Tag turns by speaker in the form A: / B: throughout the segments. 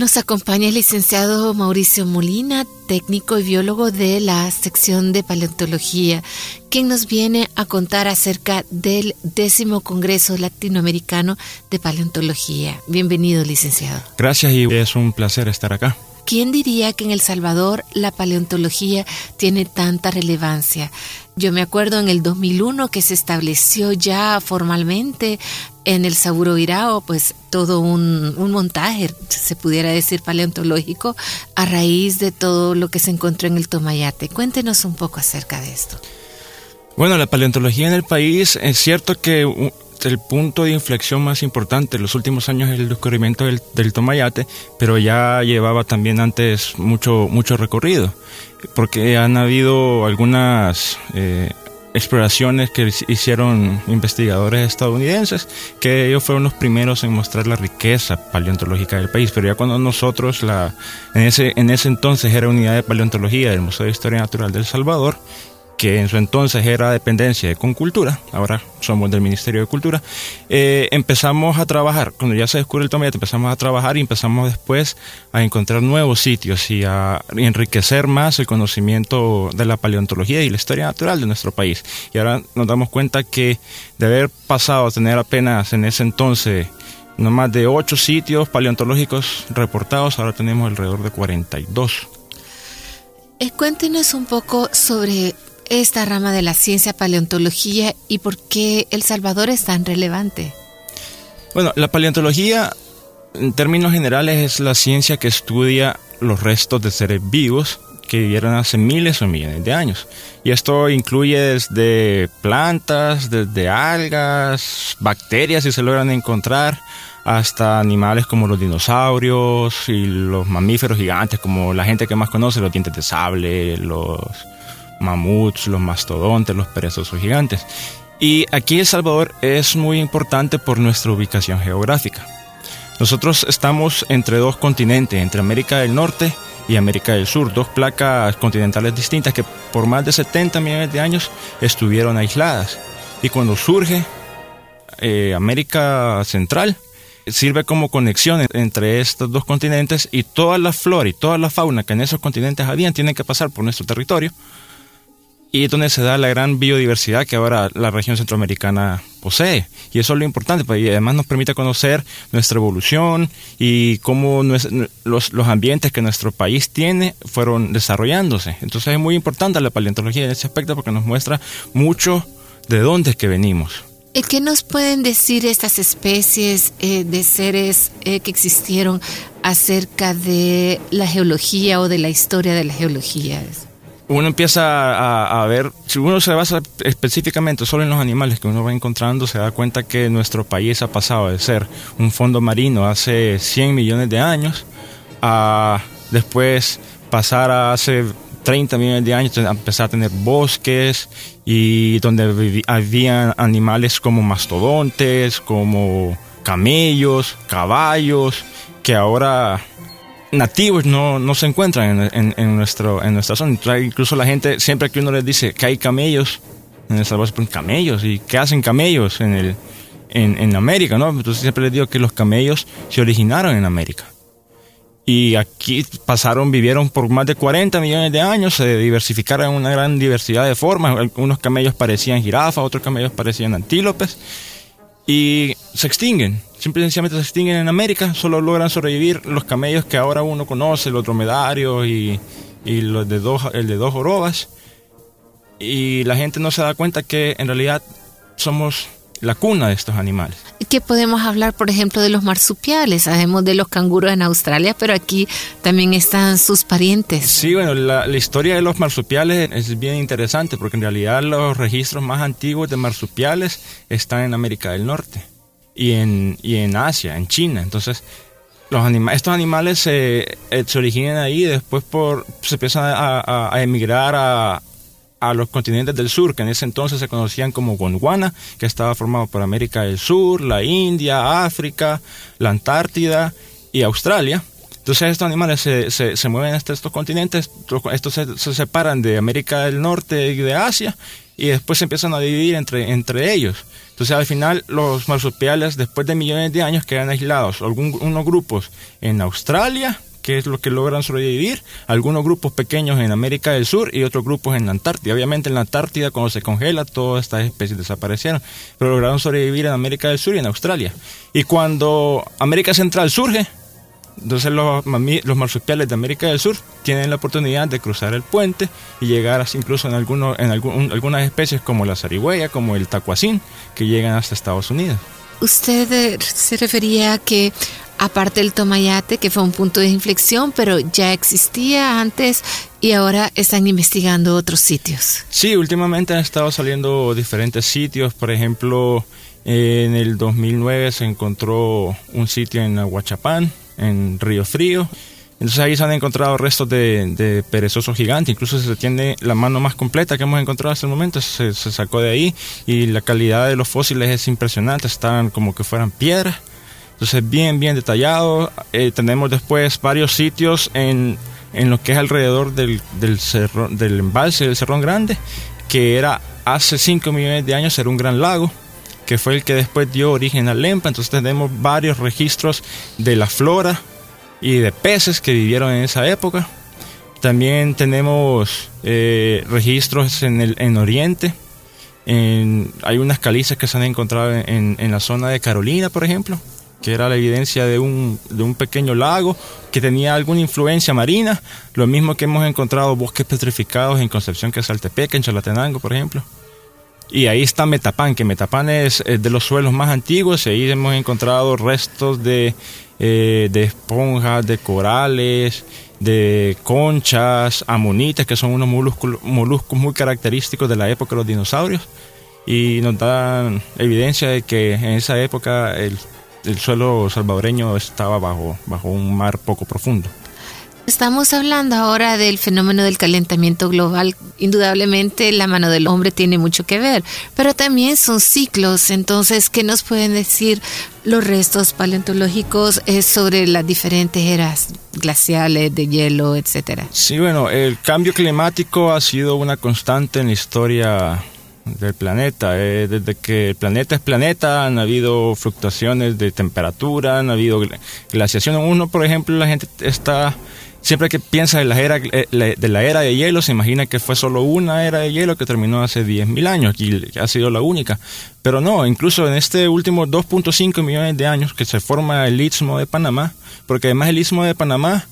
A: Nos acompaña el licenciado Mauricio Molina, técnico y biólogo de la sección de paleontología, quien nos viene a contar acerca del décimo Congreso Latinoamericano de Paleontología. Bienvenido, licenciado.
B: Gracias y es un placer estar acá.
A: ¿Quién diría que en El Salvador la paleontología tiene tanta relevancia? Yo me acuerdo en el 2001 que se estableció ya formalmente en el Saburo Irao, pues todo un, montaje, se pudiera decir, paleontológico, a raíz de todo lo que se encontró en el Tomayate. Cuéntenos un poco acerca de esto.
B: Bueno, la paleontología en el país, es cierto que el punto de inflexión más importante en los últimos años es el descubrimiento del, Tomayate, pero ya llevaba también antes mucho, mucho recorrido, porque han habido algunas eh, exploraciones que hicieron investigadores estadounidenses, que ellos fueron los primeros en mostrar la riqueza paleontológica del país, pero ya cuando nosotros, la, en, ese, en ese entonces era unidad de paleontología del Museo de Historia Natural del Salvador, que en su entonces era dependencia de Concultura, ahora somos del Ministerio de Cultura, eh, empezamos a trabajar, cuando ya se descubre el tomate, empezamos a trabajar y empezamos después a encontrar nuevos sitios y a enriquecer más el conocimiento de la paleontología y la historia natural de nuestro país. Y ahora nos damos cuenta que de haber pasado a tener apenas en ese entonces no más de ocho sitios paleontológicos reportados, ahora tenemos alrededor de 42.
A: Eh, cuéntenos un poco sobre esta rama de la ciencia paleontología y por qué El Salvador es tan relevante?
B: Bueno, la paleontología en términos generales es la ciencia que estudia los restos de seres vivos que vivieron hace miles o millones de años. Y esto incluye desde plantas, desde algas, bacterias si se logran encontrar, hasta animales como los dinosaurios y los mamíferos gigantes como la gente que más conoce, los dientes de sable, los mamuts, los mastodontes, los perezosos gigantes. Y aquí El Salvador es muy importante por nuestra ubicación geográfica. Nosotros estamos entre dos continentes, entre América del Norte y América del Sur, dos placas continentales distintas que por más de 70 millones de años estuvieron aisladas. Y cuando surge eh, América Central, sirve como conexión entre estos dos continentes y toda la flora y toda la fauna que en esos continentes habían tienen que pasar por nuestro territorio y es donde se da la gran biodiversidad que ahora la región centroamericana posee. Y eso es lo importante, pues, y además nos permite conocer nuestra evolución y cómo los, los, ambientes que nuestro país tiene fueron desarrollándose. Entonces es muy importante la paleontología en ese aspecto porque nos muestra mucho de dónde es que venimos.
A: ¿Qué nos pueden decir estas especies eh, de seres eh, que existieron acerca de la geología o de la historia de la geología?
B: Uno empieza a, ver, si uno se basa específicamente solo en los animales que uno va encontrando, se da cuenta que nuestro país ha pasado de ser un fondo marino hace 100 millones de años a después pasar a hace 30 millones de años, a empezar a tener bosques y donde había animales como mastodontes, como camellos, caballos, que ahora nativos no, no se encuentran en, en, nuestro, en nuestra zona. Incluso la gente, siempre que uno les dice que hay camellos, en El Salvador camellos, ¿y qué hacen camellos en el, en, en América, ¿no? Entonces siempre les digo que los camellos se originaron en América. Y aquí pasaron, vivieron por más de 40 millones de años, se diversificaron en una gran diversidad de formas. Algunos camellos parecían jirafas, otros camellos parecían antílopes. Y se extinguen, simplemente se extinguen en América, solo logran sobrevivir los camellos que ahora uno conoce, los dromedarios y, los de dos, el de dos jorobas. Y la gente no se da cuenta que en realidad somos la cuna de estos animales.
A: ¿Qué podemos hablar, por ejemplo, de los marsupiales? Sabemos de los canguros en Australia, pero aquí también están sus parientes.
B: Sí, bueno, la, historia de los marsupiales es bien interesante porque en realidad los registros más antiguos de marsupiales están en América del Norte y en, y en Asia, en China. Entonces, los anima estos animales se, eh, se originan ahí y después por, se empiezan a emigrar a, a los continentes del sur, que en ese entonces se conocían como Gondwana, que estaba formado por América del Sur, la India, África, la Antártida y Australia. Entonces estos animales se, se, mueven hasta estos continentes, estos se, separan de América del Norte y de Asia y después se empiezan a dividir entre, entre ellos. Entonces al final los marsupiales después de millones de años quedan aislados, algunos grupos en Australia, que es lo que logran sobrevivir, algunos grupos pequeños en América del Sur y otros grupos en la Antártida. Obviamente en la Antártida cuando se congela todas estas especies desaparecieron, pero lograron sobrevivir en América del Sur y en Australia. Y cuando América Central surge, entonces los, marsupiales de América del Sur tienen la oportunidad de cruzar el puente y llegar incluso en, algunos, en algunas especies como la zarigüeya, como el tacuacín, que llegan hasta Estados Unidos.
A: Usted eh, se refería a que aparte del Tomayate, que fue un punto de inflexión, pero ya existía antes y ahora están investigando otros sitios.
B: Sí, últimamente han estado saliendo diferentes sitios, por ejemplo, en el 2009 se encontró un sitio en Aguachapán, en Río Frío. Entonces ahí se han encontrado restos de, de perezoso gigante, incluso se tiene la mano más completa que hemos encontrado hasta el momento, se, sacó de ahí y la calidad de los fósiles es impresionante, están como que fueran piedras. Entonces, bien, bien detallado. Eh, tenemos después varios sitios en, en, lo que es alrededor del, del, embalse del Cerrón Grande, que era hace 5 millones de años, era un gran lago, que fue el que después dio origen al Lempa. Entonces, tenemos varios registros de la flora y de peces que vivieron en esa época. También tenemos eh, registros en, el, en Oriente. En, hay unas calizas que se han encontrado en, en la zona de Carolina, por ejemplo que era la evidencia de un, de un pequeño lago que tenía alguna influencia marina, lo mismo que hemos encontrado bosques petrificados en Concepción, que es Saltepeque, en Chalatenango, por ejemplo. Y ahí está Metapán, que Metapán es, de los suelos más antiguos, ahí hemos encontrado restos de, eh, de esponjas, de corales, de conchas, amonitas, que son unos moluscos, moluscos muy característicos de la época de los dinosaurios, y nos dan evidencia de que en esa época el el suelo salvadoreño estaba bajo, bajo un mar poco profundo.
A: Estamos hablando ahora del fenómeno del calentamiento global. Indudablemente la mano del hombre tiene mucho que ver, pero también son ciclos. Entonces, ¿qué nos pueden decir los restos paleontológicos eh, sobre las diferentes eras glaciales, de hielo, etcétera?
B: Sí, bueno, el cambio climático ha sido una constante en la historia del planeta. Eh, desde que el planeta es planeta han habido fluctuaciones de temperatura, han habido glaciaciones. Uno, por ejemplo, la gente está siempre que piensa en la era, eh, de la era de hielo, se imagina que fue solo una era de hielo que terminó hace 10.000 años y ha sido la única. Pero no, incluso en este último 2.5 millones de años que se forma el Istmo de Panamá, porque además el Istmo de Panamá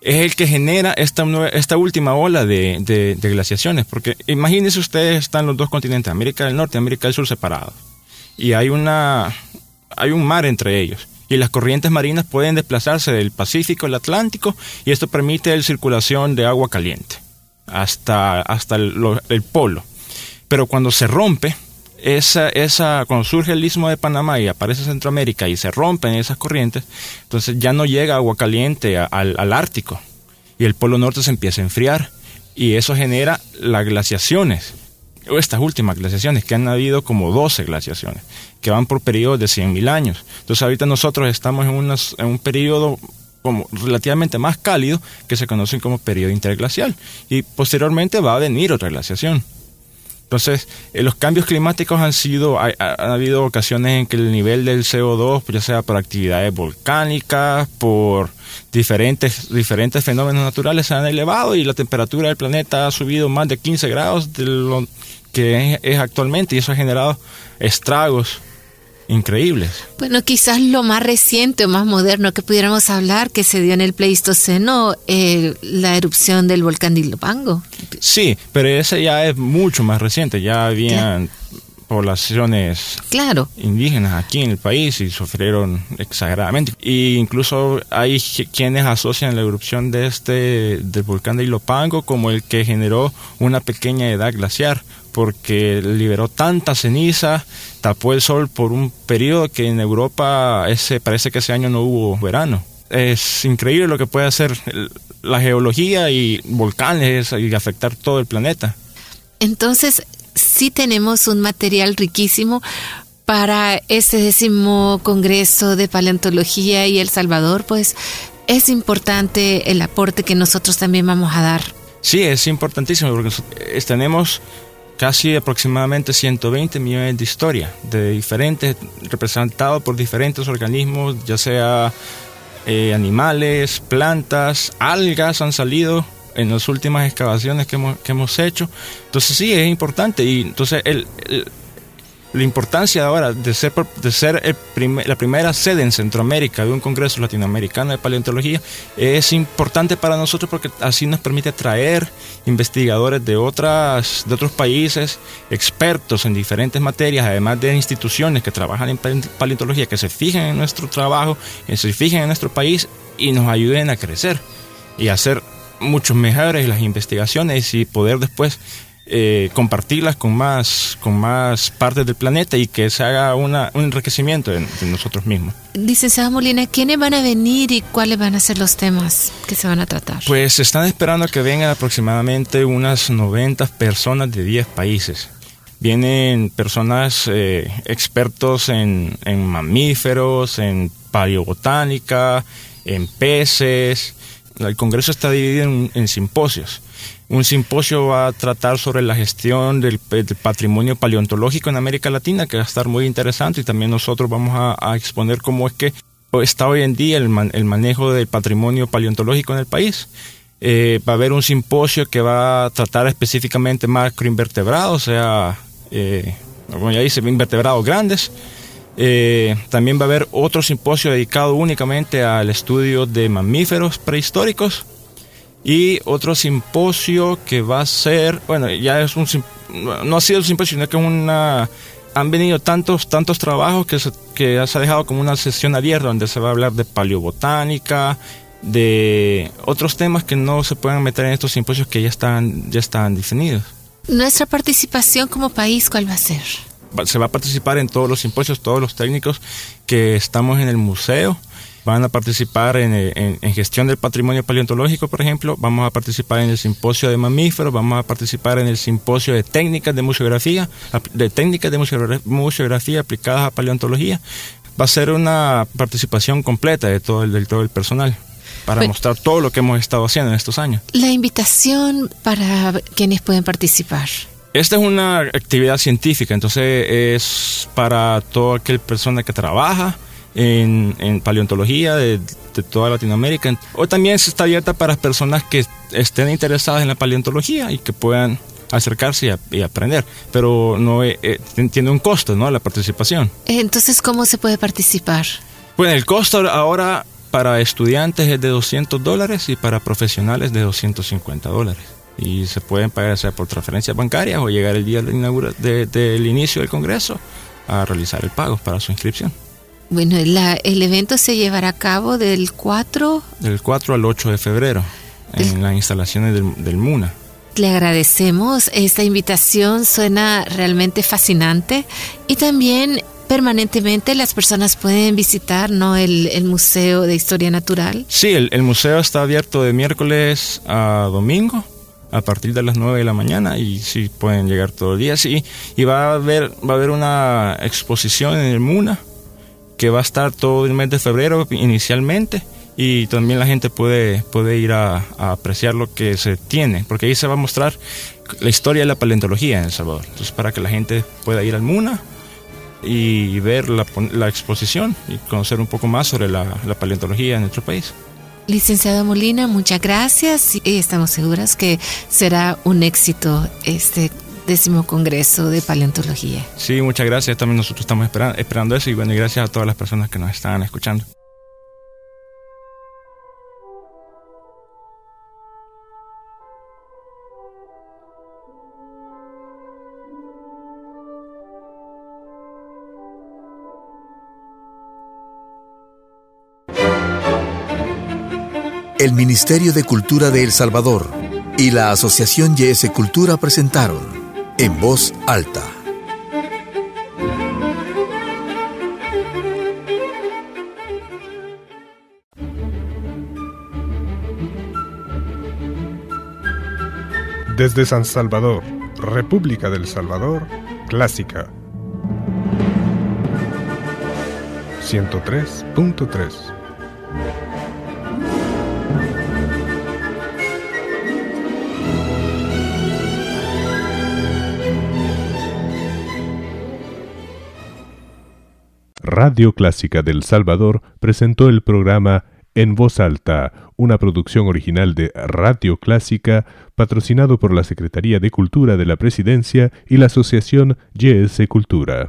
B: es el que genera esta, esta última ola de, glaciaciones. Porque imagínense ustedes, están los dos continentes, América del Norte y América del Sur separados. Y hay, una, hay un mar entre ellos. Y las corrientes marinas pueden desplazarse del Pacífico al Atlántico y esto permite la circulación de agua caliente hasta, hasta el polo. Pero cuando se rompe, esa, esa, cuando surge el istmo de Panamá y aparece Centroamérica y se rompen esas corrientes, entonces ya no llega agua caliente al, al Ártico y el Polo Norte se empieza a enfriar y eso genera las glaciaciones, o estas últimas glaciaciones, que han habido como 12 glaciaciones, que van por periodos de 100.000 años. Entonces ahorita nosotros estamos en, en un periodo como relativamente más cálido que se conoce como periodo interglacial y posteriormente va a venir otra glaciación. Entonces, eh, los cambios climáticos han sido, ha, habido ocasiones en que el nivel del CO2, pues, ya sea por actividades volcánicas, por diferentes, diferentes fenómenos naturales, se han elevado y la temperatura del planeta ha subido más de 15 grados de lo que es actualmente y eso ha generado estragos increíbles.
A: Bueno, quizás lo más reciente o más moderno que pudiéramos hablar que se dio en el Pleistoceno, eh, la erupción del volcán de Ilopango.
B: Sí, pero ese ya es mucho más reciente, ya habían poblaciones
A: claro.
B: indígenas aquí en el país y sufrieron exageradamente. Y incluso hay quienes asocian la erupción de este del volcán de Ilopango como el que generó una pequeña edad glaciar porque liberó tanta ceniza, tapó el sol por un periodo que en Europa ese parece que ese año no hubo verano. Es increíble lo que puede hacer la geología y volcanes y afectar todo el planeta.
A: Entonces, sí tenemos un material riquísimo para ese décimo Congreso de Paleontología y El Salvador, pues es importante el aporte que nosotros también vamos a dar.
B: Sí, es importantísimo porque tenemos casi aproximadamente 120 millones de historia, de diferentes, representados por diferentes organismos, ya sea eh, animales, plantas, algas han salido en las últimas excavaciones que hemos, que hemos hecho. Entonces sí, es importante. Y entonces el la importancia ahora de ser, de ser la primera sede en Centroamérica de un Congreso Latinoamericano de Paleontología es importante para nosotros porque así nos permite traer investigadores de, otras, de otros países, expertos en diferentes materias, además de instituciones que trabajan en paleontología, que se fijen en nuestro trabajo, que se fijen en nuestro país y nos ayuden a crecer y a hacer mucho mejores las investigaciones y poder después eh, compartirlas con más, con más partes del planeta y que se haga una, un enriquecimiento de, nosotros mismos.
A: Licenciado Molina, ¿quiénes van a venir y cuáles van a ser los temas que se van a tratar?
B: Pues se están esperando que vengan aproximadamente unas 90 personas de 10 países. Vienen personas eh, expertos en, en mamíferos, en paleobotánica, en peces. El Congreso está dividido en simposios un simposio va a tratar sobre la gestión del, patrimonio paleontológico en América Latina, que va a estar muy interesante y también nosotros vamos a, exponer cómo es que está hoy en día el, manejo del patrimonio paleontológico en el país. Eh, va a haber un simposio que va a tratar específicamente macroinvertebrados, o sea, eh, como ya dice, invertebrados grandes. Eh, también va a haber otro simposio dedicado únicamente al estudio de mamíferos prehistóricos y otro simposio que va a ser, bueno, ya es un, no ha sido un simposio, sino que es una, han venido tantos, tantos trabajos que se, que ha dejado como una sesión abierta donde se va a hablar de paleobotánica, de otros temas que no se pueden meter en estos simposios que ya están, ya están definidos.
A: Nuestra participación como país, ¿cuál va a ser?
B: Se va a participar en todos los simposios, todos los técnicos que estamos en el museo van a participar en, gestión del patrimonio paleontológico, por ejemplo, vamos a participar en el simposio de mamíferos, vamos a participar en el simposio de técnicas de museografía, de técnicas de museografía aplicadas a paleontología. Va a ser una participación completa de todo el, del todo el personal para mostrar todo lo que hemos estado haciendo en estos años.
A: La invitación para quienes pueden participar.
B: Esta es una actividad científica, entonces es para toda aquella persona que trabaja, en, paleontología de, toda Latinoamérica. O también se está abierta para personas que estén interesadas en la paleontología y que puedan acercarse y, aprender, pero no eh, eh, tiene un costo, ¿no? La participación.
A: Entonces, ¿cómo se puede participar?
B: Bueno, el costo ahora para estudiantes es de 200 dólares y para profesionales de 250 dólares. Y se pueden pagar sea por transferencias bancarias o llegar el día del inicio del Congreso a realizar el pago para su inscripción.
A: Bueno, el evento se llevará a cabo del 4...
B: Del 4 al 8 de febrero, en las instalaciones del, MUNA.
A: Le agradecemos, esta invitación suena realmente fascinante y también permanentemente las personas pueden visitar ¿no? el, Museo de Historia Natural.
B: Sí, el, museo está abierto de miércoles a domingo a partir de las 9 de la mañana y sí pueden llegar todos los días. Sí, y va a haber, va a haber una exposición en el MUNA que va a estar todo el mes de febrero inicialmente y también la gente puede, puede ir a, apreciar lo que se tiene, porque ahí se va a mostrar la historia de la paleontología en El Salvador. Entonces, para que la gente pueda ir al MUNA y ver la, la exposición y conocer un poco más sobre la, la paleontología en nuestro país.
A: Licenciado Molina, muchas gracias y estamos seguras que será un éxito este décimo Congreso de Paleontología.
B: Sí, muchas gracias. También nosotros estamos esperando, eso y bueno, gracias a todas las personas que nos están escuchando.
C: El Ministerio de Cultura de El Salvador y la Asociación YS Cultura presentaron En Voz Alta.
D: Desde San Salvador, República del Salvador, Clásica 103.3 Radio Clásica del Salvador presentó el programa En Voz Alta, una producción original de Radio Clásica, patrocinado por la Secretaría de Cultura de la Presidencia y la Asociación YS Cultura.